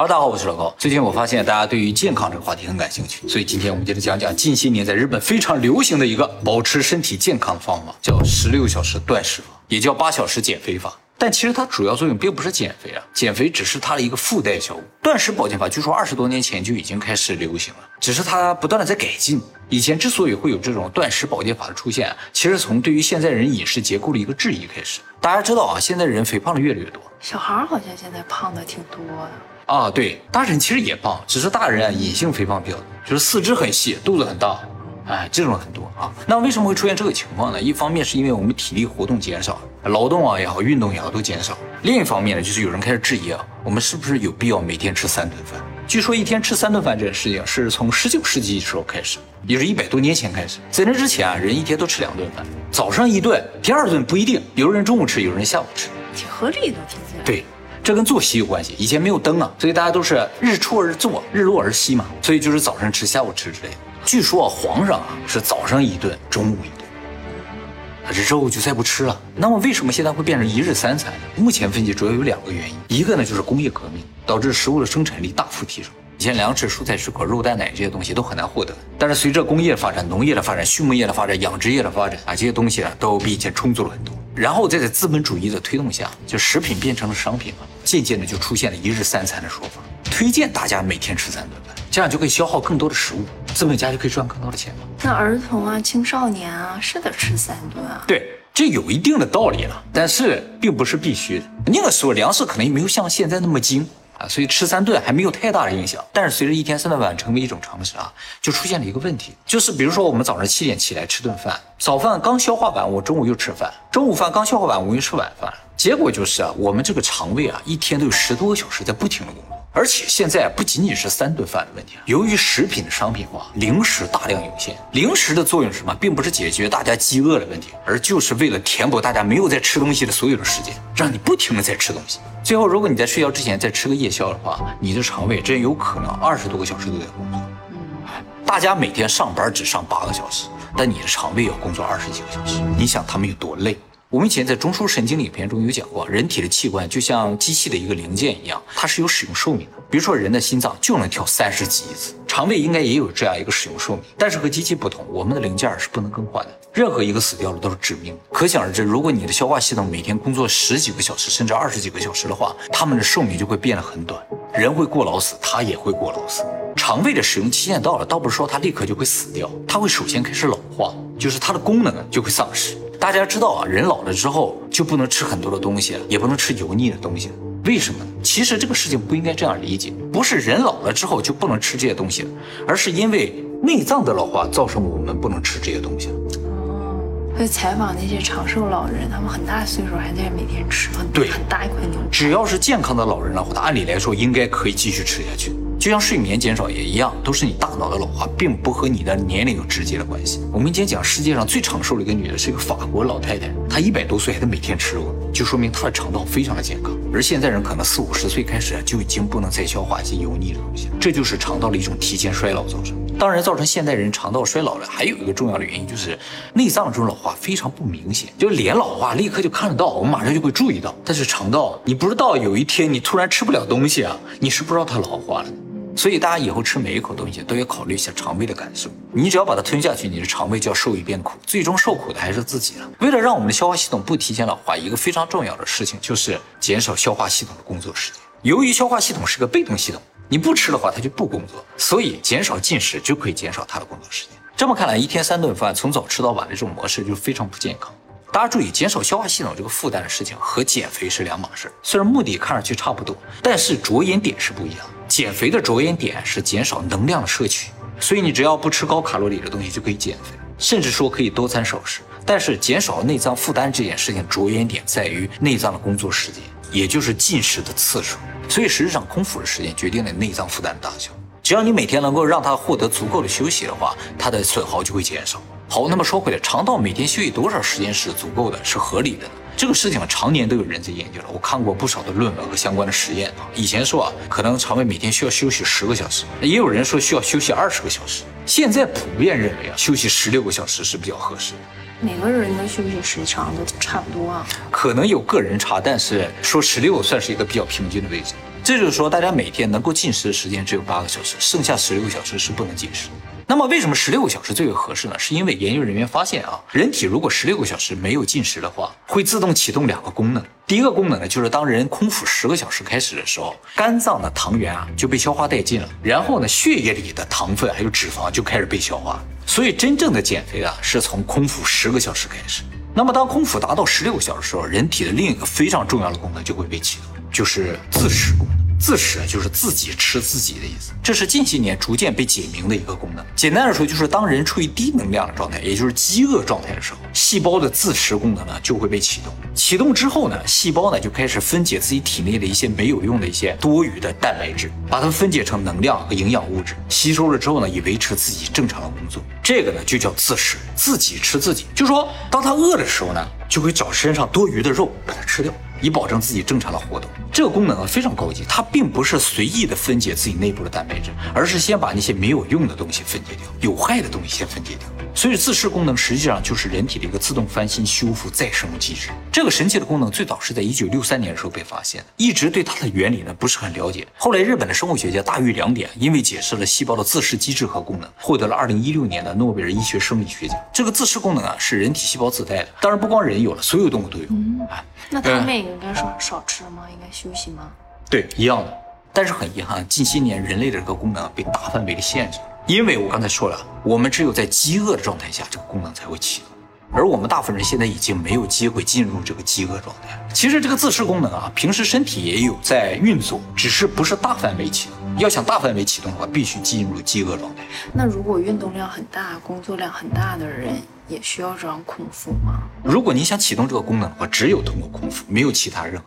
Hello，大家好，我是老高。最近我发现大家对于健康这个话题很感兴趣，所以今天我们接着讲讲近些年在日本非常流行的一个保持身体健康的方法，叫十六小时断食法，也叫八小时减肥法。但其实它主要作用并不是减肥啊，减肥只是它的一个附带效果。断食保健法据说二十多年前就已经开始流行了，只是它不断的在改进。以前之所以会有这种断食保健法的出现，其实从对于现在人饮食结构的一个质疑开始。大家知道啊，现在人肥胖的越来越多，小孩儿好像现在胖的挺多的。啊，对，大人其实也胖，只是大人啊隐性肥胖比较多，就是四肢很细，肚子很大，哎，这种很多啊。那为什么会出现这个情况呢？一方面是因为我们体力活动减少，劳动啊也好，运动也好都减少。另一方面呢，就是有人开始质疑啊，我们是不是有必要每天吃三顿饭？据说一天吃三顿饭这件事情是从十九世纪时候开始，也是一百多年前开始。在那之前啊，人一天都吃两顿饭，早上一顿，第二顿不一定，有人中午吃，有人下午吃，挺合理的，听起来。对。这跟作息有关系。以前没有灯啊，所以大家都是日出而作，日落而息嘛。所以就是早上吃，下午吃之类的。据说啊，皇上啊是早上一顿，中午一顿，啊这肉就再不吃了。那么为什么现在会变成一日三餐呢？目前分析主要有两个原因，一个呢就是工业革命导致食物的生产力大幅提升。以前粮食、蔬菜、水果、肉、蛋、奶这些东西都很难获得，但是随着工业发展、农业的发展、畜牧业的发展、养殖业的发展啊，这些东西啊都比以前充足了很多。然后再在资本主义的推动下，就食品变成了商品了。渐渐的就出现了一日三餐的说法，推荐大家每天吃三顿饭，这样就可以消耗更多的食物，资本家就可以赚更多的钱了。那儿童啊、青少年啊，是得吃三顿啊？对，这有一定的道理了，但是并不是必须的。那个时候粮食可能也没有像现在那么精啊，所以吃三顿还没有太大的影响。但是随着一天三顿饭成为一种常识啊，就出现了一个问题，就是比如说我们早上七点起来吃顿饭，早饭刚消化完，我中午又吃饭，中午饭刚消化完，我又吃晚饭。结果就是啊，我们这个肠胃啊，一天都有十多个小时在不停的工作，而且现在不仅仅是三顿饭的问题啊。由于食品的商品化，零食大量涌现，零食的作用是什么？并不是解决大家饥饿的问题，而就是为了填补大家没有在吃东西的所有的时间，让你不停的在吃东西。最后，如果你在睡觉之前再吃个夜宵的话，你的肠胃真有可能二十多个小时都在工作。大家每天上班只上八个小时，但你的肠胃要工作二十几个小时，你想他们有多累？我们以前在中枢神经影片中有讲过，人体的器官就像机器的一个零件一样，它是有使用寿命的。比如说人的心脏就能跳三十几亿次，肠胃应该也有这样一个使用寿命。但是和机器不同，我们的零件是不能更换的，任何一个死掉了都是致命。可想而知，如果你的消化系统每天工作十几个小时，甚至二十几个小时的话，它们的寿命就会变得很短。人会过劳死，它也会过劳死。肠胃的使用期限到了，倒不是说它立刻就会死掉，它会首先开始老化，就是它的功能就会丧失。大家知道啊，人老了之后就不能吃很多的东西，也不能吃油腻的东西。为什么呢？其实这个事情不应该这样理解，不是人老了之后就不能吃这些东西了，而是因为内脏的老化造成我们不能吃这些东西了。哦，会采访那些长寿老人，他们很大岁数还在每天吃很对很大一块牛。只要是健康的老人的话，他按理来说应该可以继续吃下去。就像睡眠减少也一样，都是你大脑的老化，并不和你的年龄有直接的关系。我们今天讲世界上最长寿的一个女的，是一个法国老太太，她一百多岁还得每天吃肉，就说明他的肠道非常的健康。而现在人可能四五十岁开始就已经不能再消化一些油腻的东西，这就是肠道的一种提前衰老造成。当然，造成现代人肠道衰老的还有一个重要的原因，就是内脏这种老化非常不明显，就脸老化立刻就看得到，我们马上就会注意到。但是肠道，你不知道有一天你突然吃不了东西啊，你是不知道它老化了。所以大家以后吃每一口东西都要考虑一下肠胃的感受。你只要把它吞下去，你的肠胃就要受一遍苦，最终受苦的还是自己了。为了让我们的消化系统不提前老化，一个非常重要的事情就是减少消化系统的工作时间。由于消化系统是个被动系统，你不吃的话它就不工作，所以减少进食就可以减少它的工作时间。这么看来，一天三顿饭，从早吃到晚的这种模式就非常不健康。大家注意，减少消化系统这个负担的事情和减肥是两码事。虽然目的看上去差不多，但是着眼点是不一样。减肥的着眼点是减少能量的摄取，所以你只要不吃高卡路里的东西就可以减肥，甚至说可以多餐少食。但是减少内脏负担这件事情着眼点在于内脏的工作时间，也就是进食的次数。所以实质上空腹的时间决定了内脏负担的大小。只要你每天能够让它获得足够的休息的话，它的损耗就会减少。好，那么说回来，肠道每天休息多少时间是足够的，是合理的呢？这个事情常年都有人在研究了，我看过不少的论文和相关的实验啊。以前说啊，可能肠胃每天需要休息十个小时，也有人说需要休息二十个小时。现在普遍认为啊，休息十六个小时是比较合适的。每个人的休息时长都差不多啊，可能有个人差，但是说十六算是一个比较平均的位置。这就是说，大家每天能够进食的时间只有八个小时，剩下十六个小时是不能进食。那么为什么十六个小时最为合适呢？是因为研究人员发现啊，人体如果十六个小时没有进食的话，会自动启动两个功能。第一个功能呢，就是当人空腹十个小时开始的时候，肝脏的糖原啊就被消化殆尽了，然后呢，血液里的糖分还有脂肪就开始被消化。所以真正的减肥啊，是从空腹十个小时开始。那么当空腹达到十六个小时的时候，人体的另一个非常重要的功能就会被启动，就是自食功能。自食就是自己吃自己的意思，这是近些年逐渐被解明的一个功能。简单的说，就是当人处于低能量的状态，也就是饥饿状态的时候，细胞的自食功能呢就会被启动。启动之后呢，细胞呢就开始分解自己体内的一些没有用的一些多余的蛋白质，把它分解成能量和营养物质，吸收了之后呢，以维持自己正常的工作。这个呢就叫自食，自己吃自己。就说当他饿的时候呢，就会找身上多余的肉把它吃掉。以保证自己正常的活动，这个功能啊非常高级，它并不是随意的分解自己内部的蛋白质，而是先把那些没有用的东西分解掉，有害的东西先分解掉。所以自噬功能实际上就是人体的一个自动翻新、修复、再生机制。这个神奇的功能最早是在一九六三年的时候被发现的，一直对它的原理呢不是很了解。后来日本的生物学家大玉良典因为解释了细胞的自噬机制和功能，获得了二零一六年的诺贝尔医学生理学奖。这个自噬功能啊是人体细胞自带的，当然不光人有了，所有动物都有。啊，那他们也应该少少吃吗？应该休息吗？对，一样的。但是很遗憾，近些年人类的这个功能被大范围的限制了。因为我刚才说了，我们只有在饥饿的状态下，这个功能才会启动。而我们大部分人现在已经没有机会进入这个饥饿状态。其实这个自噬功能啊，平时身体也有在运作，只是不是大范围启动。要想大范围启动的话，必须进入饥饿状态。那如果运动量很大、工作量很大的人，也需要这样空腹吗？如果你想启动这个功能的话，只有通过空腹，没有其他任何。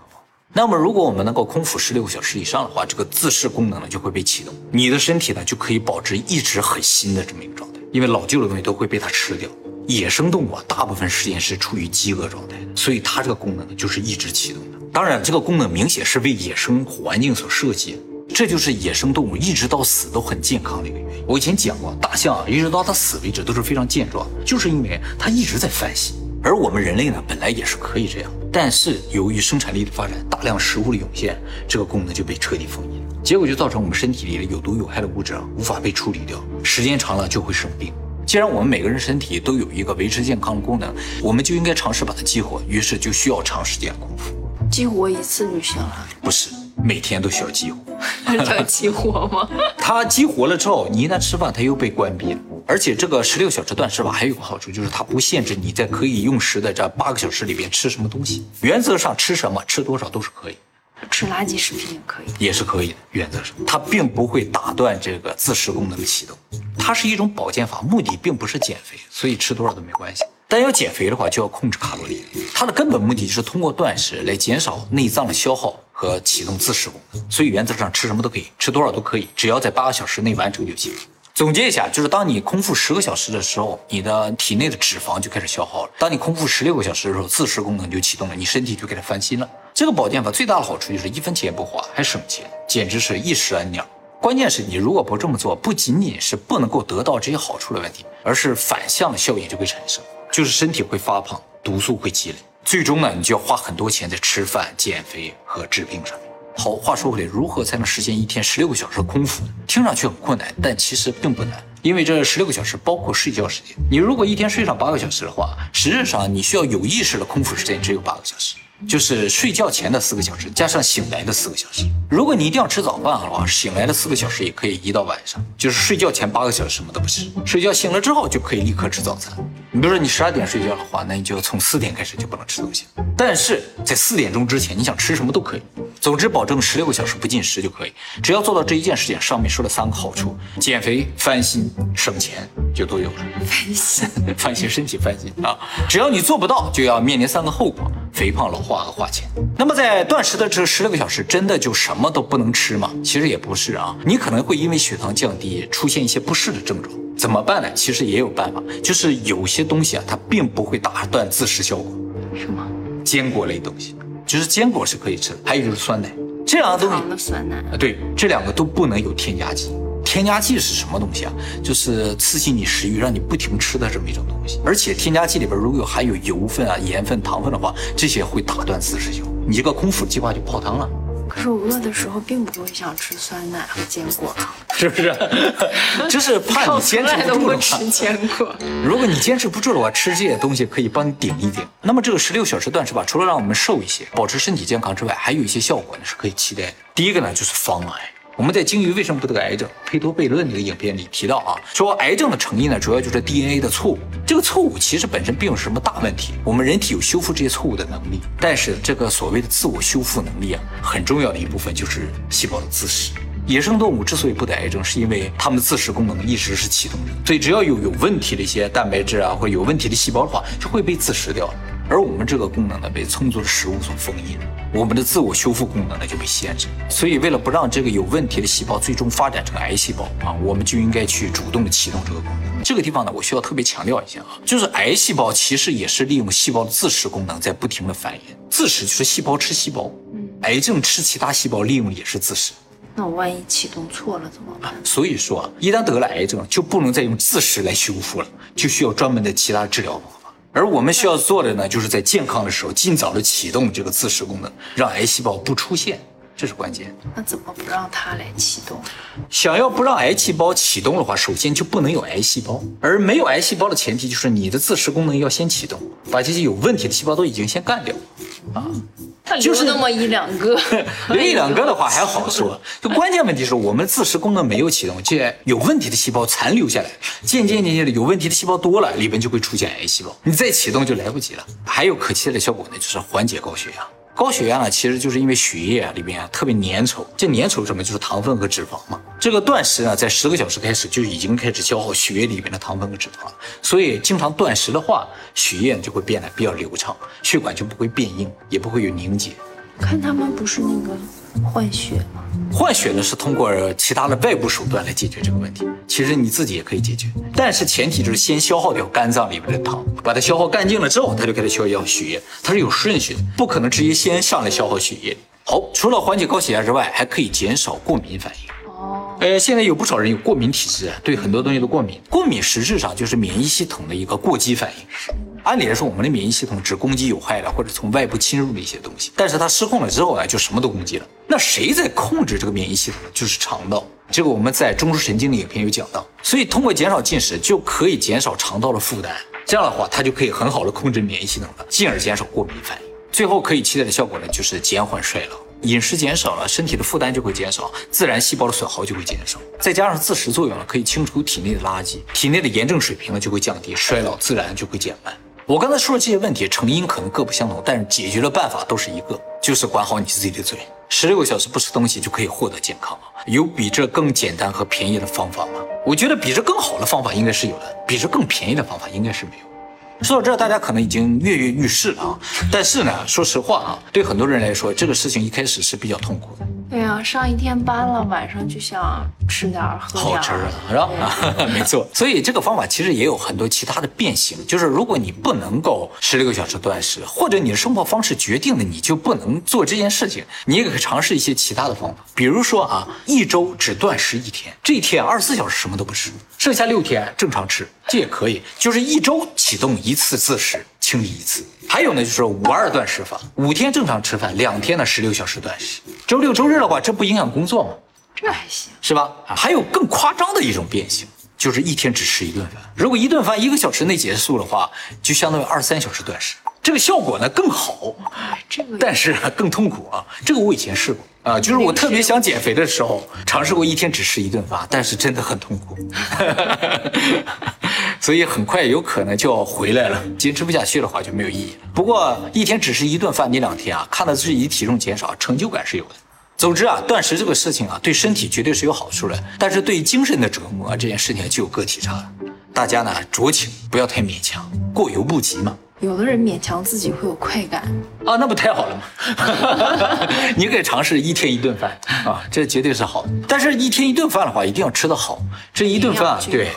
那么，如果我们能够空腹十六个小时以上的话，这个自噬功能呢就会被启动，你的身体呢就可以保持一直很新的这么一个状态，因为老旧的东西都会被它吃掉。野生动物啊，大部分时间是处于饥饿状态的，所以它这个功能呢就是一直启动的。当然，这个功能明显是为野生环境所设计，这就是野生动物一直到死都很健康的一个原因。我以前讲过，大象啊，一直到它死为止都是非常健壮，就是因为它一直在翻新。而我们人类呢，本来也是可以这样，但是由于生产力的发展，大量食物的涌现，这个功能就被彻底封印，结果就造成我们身体里的有毒有害的物质啊无法被处理掉，时间长了就会生病。既然我们每个人身体都有一个维持健康的功能，我们就应该尝试把它激活，于是就需要长时间的功夫。激活一次就行了？不是，每天都需要激活。叫激活吗？它激活了之后，你一旦吃饭，它又被关闭了。而且这个十六小时断食法还有个好处，就是它不限制你在可以用时的这八个小时里边吃什么东西。原则上吃什么吃多少都是可以，吃垃圾食品也可以，也是可以的。原则上，它并不会打断这个自食功能的启动。它是一种保健法，目的并不是减肥，所以吃多少都没关系。但要减肥的话，就要控制卡路里。它的根本目的就是通过断食来减少内脏的消耗和启动自食功能。所以原则上吃什么都可以，吃多少都可以，只要在八个小时内完成就行。总结一下，就是当你空腹十个小时的时候，你的体内的脂肪就开始消耗了；当你空腹十六个小时的时候，自食功能就启动了，你身体就给它翻新了。这个保健法最大的好处就是一分钱不花，还省钱，简直是一石二鸟。关键是你如果不这么做，不仅仅是不能够得到这些好处的问题，而是反向的效应就会产生，就是身体会发胖，毒素会积累，最终呢，你就要花很多钱在吃饭、减肥和治病上面。好，话说回来，如何才能实现一天十六个小时空腹呢？听上去很困难，但其实并不难，因为这十六个小时包括睡觉时间。你如果一天睡上八个小时的话，实质上你需要有意识的空腹时间只有八个小时，就是睡觉前的四个小时加上醒来的四个小时。如果你一定要吃早饭的话，醒来的四个小时也可以移到晚上，就是睡觉前八个小时什么都不吃，睡觉醒了之后就可以立刻吃早餐。你比如说你十二点睡觉的话，那你就从四点开始就不能吃东西，但是在四点钟之前你想吃什么都可以。总之，保证十六个小时不进食就可以。只要做到这一件事情，上面说的三个好处：减肥、翻新、省钱，就都有了。翻新，翻新身体，翻新啊！只要你做不到，就要面临三个后果：肥胖、老化和花钱。那么，在断食的这十六个小时，真的就什么都不能吃吗？其实也不是啊，你可能会因为血糖降低，出现一些不适的症状。怎么办呢？其实也有办法，就是有些东西啊，它并不会打断自食效果。什么？坚果类东西。就是坚果是可以吃的，还有就是酸奶，这两个东西的酸奶啊，对，这两个都不能有添加剂。添加剂是什么东西啊？就是刺激你食欲，让你不停吃的这么一种东西。而且添加剂里边如果有含有油分啊、盐分、糖分的话，这些会打断自食效果，你这个空腹计划就泡汤了。可是我饿的时候并不会想吃酸奶和坚果啊，是不是？就是怕你坚持不住的话。吃坚果。如果你坚持不住的话，吃这些东西可以帮你顶一顶。那么这个十六小时断食法，除了让我们瘦一些、保持身体健康之外，还有一些效果呢是可以期待的。第一个呢就是防癌。我们在鲸鱼为什么不得癌症？佩托悖论这个影片里提到啊，说癌症的成因呢，主要就是 DNA 的错误。这个错误其实本身并不是什么大问题，我们人体有修复这些错误的能力。但是这个所谓的自我修复能力啊，很重要的一部分就是细胞的自噬。野生动物之所以不得癌症，是因为它们自噬功能一直是启动的。所以只要有有问题的一些蛋白质啊，或者有问题的细胞的话，就会被自噬掉。而我们这个功能呢，被充足的食物所封印，我们的自我修复功能呢就被限制。所以，为了不让这个有问题的细胞最终发展成癌细胞啊，我们就应该去主动的启动这个功能。这个地方呢，我需要特别强调一下啊，就是癌细胞其实也是利用细胞的自噬功能在不停的繁衍。自噬就是细胞吃细胞，嗯，癌症吃其他细胞利用也是自噬。那我万一启动错了怎么办？所以说，一旦得了癌症，就不能再用自噬来修复了，就需要专门的其他治疗。而我们需要做的呢，就是在健康的时候尽早的启动这个自噬功能，让癌细胞不出现，这是关键。那怎么不让它来启动？想要不让癌细胞启动的话，首先就不能有癌细胞。而没有癌细胞的前提就是你的自噬功能要先启动，把这些有问题的细胞都已经先干掉。啊。就是那么一两个，一两个的话还好说。就关键问题是我们自噬功能没有启动，这有问题的细胞残留下来，渐渐渐渐的有问题的细胞多了，里边就会出现癌细胞，你再启动就来不及了。还有可期待的效果呢，就是缓解高血压。高血压呢，其实就是因为血液里边啊特别粘稠，这粘稠什么？就是糖分和脂肪嘛。这个断食呢，在十个小时开始就已经开始消耗血液里边的糖分和脂肪了。所以经常断食的话，血液就会变得比较流畅，血管就不会变硬，也不会有凝结。看他们不是那个。换血吗？换血呢是通过其他的外部手段来解决这个问题。其实你自己也可以解决，但是前提就是先消耗掉肝脏里面的糖，把它消耗干净了之后，它就开始消耗血液，它是有顺序的，不可能直接先上来消耗血液。好，除了缓解高血压之外，还可以减少过敏反应。哦，呃，现在有不少人有过敏体质，对很多东西都过敏。过敏实质上就是免疫系统的一个过激反应。按理来说，我们的免疫系统只攻击有害的或者从外部侵入的一些东西，但是它失控了之后呢，就什么都攻击了。那谁在控制这个免疫系统？就是肠道。这个我们在中枢神经的影片有讲到。所以通过减少进食就可以减少肠道的负担，这样的话它就可以很好的控制免疫系统了，进而减少过敏反应。最后可以期待的效果呢，就是减缓衰老。饮食减少了，身体的负担就会减少，自然细胞的损耗就会减少。再加上自食作用呢，可以清除体内的垃圾，体内的炎症水平呢就会降低，衰老自然就会减慢。我刚才说的这些问题成因可能各不相同，但是解决的办法都是一个，就是管好你自己的嘴。十六个小时不吃东西就可以获得健康吗？有比这更简单和便宜的方法吗？我觉得比这更好的方法应该是有的，比这更便宜的方法应该是没有。说到这，大家可能已经跃跃欲试了啊！但是呢，说实话啊，对很多人来说，这个事情一开始是比较痛苦的。对呀，上一天班了，晚上就想吃点喝点好吃的，是吧？没错。所以这个方法其实也有很多其他的变形。就是如果你不能够十六个小时断食，或者你的生活方式决定了你就不能做这件事情，你也可以尝试一些其他的方法。比如说啊，一周只断食一天，这一天二十四小时什么都不吃，剩下六天正常吃，这也可以。就是一周启动一次自食。清理一次，还有呢，就是五二断食法，五天正常吃饭，两天呢十六小时断食。周六周日的话，这不影响工作吗？这还行，是吧？还有更夸张的一种变形，就是一天只吃一顿饭。如果一顿饭一个小时内结束的话，就相当于二三小时断食。这个效果呢更好，这个但是更痛苦啊。这个我以前试过啊，就是我特别想减肥的时候，尝试过一天只吃一顿饭，但是真的很痛苦，所以很快有可能就要回来了。坚持不下去的话就没有意义了。不过一天只吃一顿饭，你两天啊，看到自己体重减少，成就感是有的。总之啊，断食这个事情啊，对身体绝对是有好处的，但是对精神的折磨啊这件事情就有个体差了。大家呢酌情，不要太勉强，过犹不及嘛。有的人勉强自己会有快感啊，那不太好了吗？你可以尝试一天一顿饭啊，这绝对是好的。但是，一天一顿饭的话，一定要吃得好。这一顿饭对，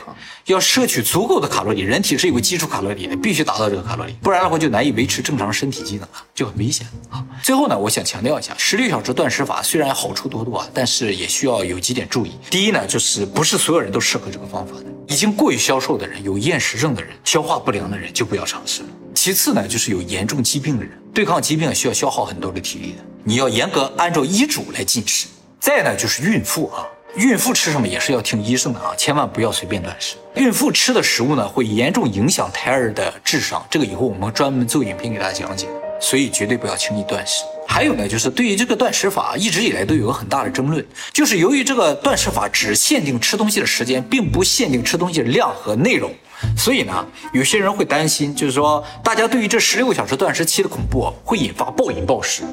要摄取足够的卡路里。人体是有个基础卡路里的，必须达到这个卡路里，不然的话就难以维持正常身体机能了。就很危险啊。最后呢，我想强调一下，十六小时断食法虽然好处多多啊，但是也需要有几点注意。第一呢，就是不是所有人都适合这个方法的，已经过于消瘦的人、有厌食症的人、消化不良的人就不要尝试了。其次呢，就是有严重疾病的人，对抗疾病需要消耗很多的体力的，你要严格按照医嘱来进食。再呢，就是孕妇啊。孕妇吃什么也是要听医生的啊，千万不要随便断食。孕妇吃的食物呢，会严重影响胎儿的智商，这个以后我们专门做影片给大家讲解，所以绝对不要轻易断食。还有呢，就是对于这个断食法，一直以来都有个很大的争论，就是由于这个断食法只限定吃东西的时间，并不限定吃东西的量和内容，所以呢，有些人会担心，就是说大家对于这十六个小时断食期的恐怖会引发暴饮暴食。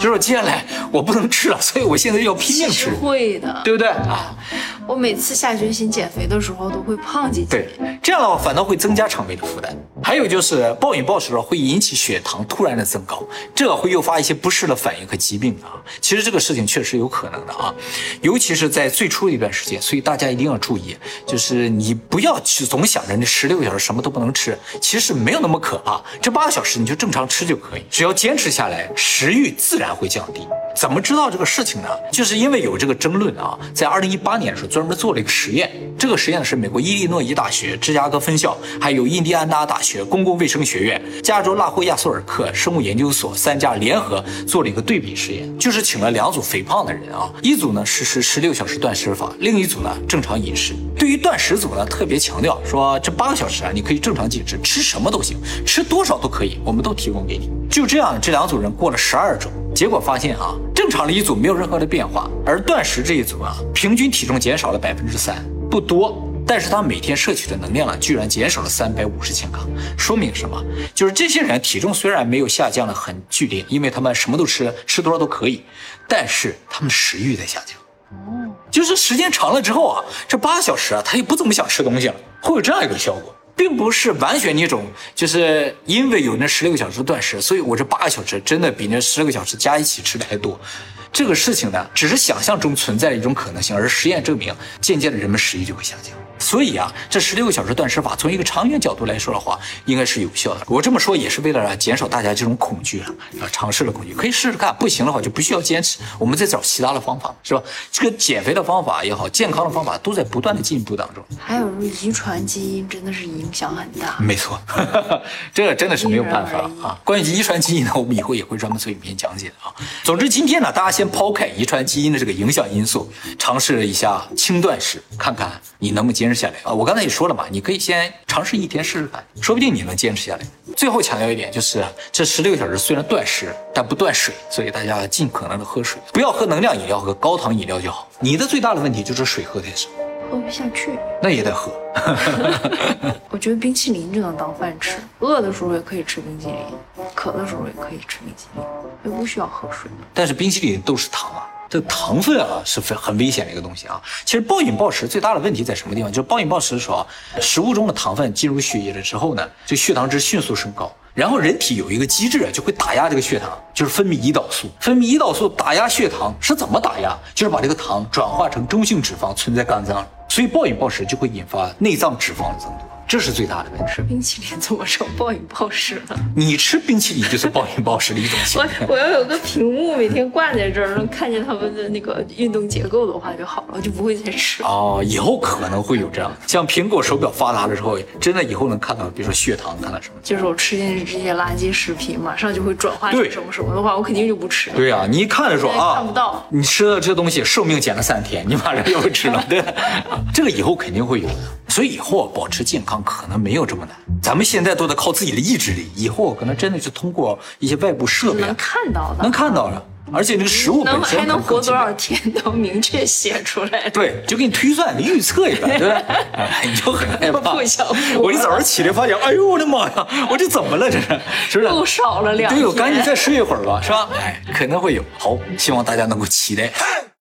就是接下来我不能吃了，所以我现在要拼命吃，会的，对不对？啊？我每次下决心减肥的时候都会胖几斤，对，这样的话反倒会增加肠胃的负担。还有就是暴饮暴食了会引起血糖突然的增高，这会诱发一些不适的反应和疾病啊。其实这个事情确实有可能的啊，尤其是在最初的一段时间，所以大家一定要注意，就是你不要去总想着那十六个小时什么都不能吃，其实没有那么可怕，这八个小时你就正常吃就可以，只要坚持下来，食欲自然。会降低，怎么知道这个事情呢？就是因为有这个争论啊，在二零一八年的时候专门做了一个实验，这个实验是美国伊利诺伊大学芝加哥分校，还有印第安纳大学公共卫生学院、加州拉霍亚索尔克生物研究所三家联合做了一个对比实验，就是请了两组肥胖的人啊，一组呢实施十六小时断食法，另一组呢正常饮食。对于断食组呢，特别强调说这八个小时啊，你可以正常进食，吃什么都行，吃多少都可以，我们都提供给你。就这样，这两组人过了十二周。结果发现啊，正常的一组没有任何的变化，而断食这一组啊，平均体重减少了百分之三，不多，但是他每天摄取的能量呢，居然减少了三百五十千卡，说明什么？就是这些人体重虽然没有下降的很剧烈，因为他们什么都吃，吃多少都可以，但是他们食欲在下降。哦，就是时间长了之后啊，这八小时啊，他也不怎么想吃东西了，会有这样一个效果。并不是完全那种，就是因为有那十六个小时断食，所以我这八个小时真的比那十六个小时加一起吃的还多。这个事情呢，只是想象中存在的一种可能性，而实验证明，渐渐的人们食欲就会下降。所以啊，这十六个小时断食法，从一个长远角度来说的话，应该是有效的。我这么说也是为了减少大家这种恐惧啊，啊，尝试的恐惧，可以试试看，不行的话就不需要坚持，我们再找其他的方法，是吧？这个减肥的方法也好，健康的方法都在不断的进步当中。还有遗传基因真的是影响很大，没错，这个真的是没有办法啊。关于遗传基因呢，我们以后也会专门做影片讲解的啊。总之，今天呢，大家先抛开遗传基因的这个影响因素，尝试一下轻断食，看看你能不能坚。下来啊！我刚才也说了嘛，你可以先尝试一天试试看，说不定你能坚持下来。最后强调一点，就是这十六个小时虽然断食，但不断水，所以大家尽可能的喝水，不要喝能量饮料和高糖饮料就好。你的最大的问题就是水喝太少，喝不下去，那也得喝。我觉得冰淇淋就能当饭吃，饿的时候也可以吃冰淇淋，渴的时候也可以吃冰淇淋，又不需要喝水。但是冰淇淋都是糖啊。这糖分啊是非很危险的一个东西啊。其实暴饮暴食最大的问题在什么地方？就是暴饮暴食的时候啊，食物中的糖分进入血液了之后呢，这血糖值迅速升高，然后人体有一个机制啊就会打压这个血糖，就是分泌胰岛素。分泌胰岛素打压血糖是怎么打压？就是把这个糖转化成中性脂肪存在肝脏，所以暴饮暴食就会引发内脏脂肪的增多。这是最大的问题。吃冰淇淋怎么成暴饮暴食了？你吃冰淇淋就是暴饮暴食的一种行为。我我要有个屏幕，每天挂在这儿，能看见他们的那个运动结构的话就好了，就不会再吃。哦，以后可能会有这样。像苹果手表发达了之后，真的以后能看到，比如说血糖看到什么。就是我吃进去这些垃圾食品，马上就会转化成什么什么的话，我肯定就不吃。对啊，你一看的时候啊，看不到。你吃了这东西寿命减了三天，你马上就会吃了。对，这个以后肯定会有的。所以以后保持健康可能没有这么难，咱们现在都得靠自己的意志力，以后可能真的是通过一些外部设备能看到的，能看到的，而且这个食物本身还能活多少天都明确写出来。对，就给你推算、预测一下，对吧？你就很害怕。不想我一早上起来发现，哎呦我的妈呀，我这怎么了？这是是不是？又少了两。对，我赶紧再睡一会儿吧，是吧？哎，可能会有。好，希望大家能够期待。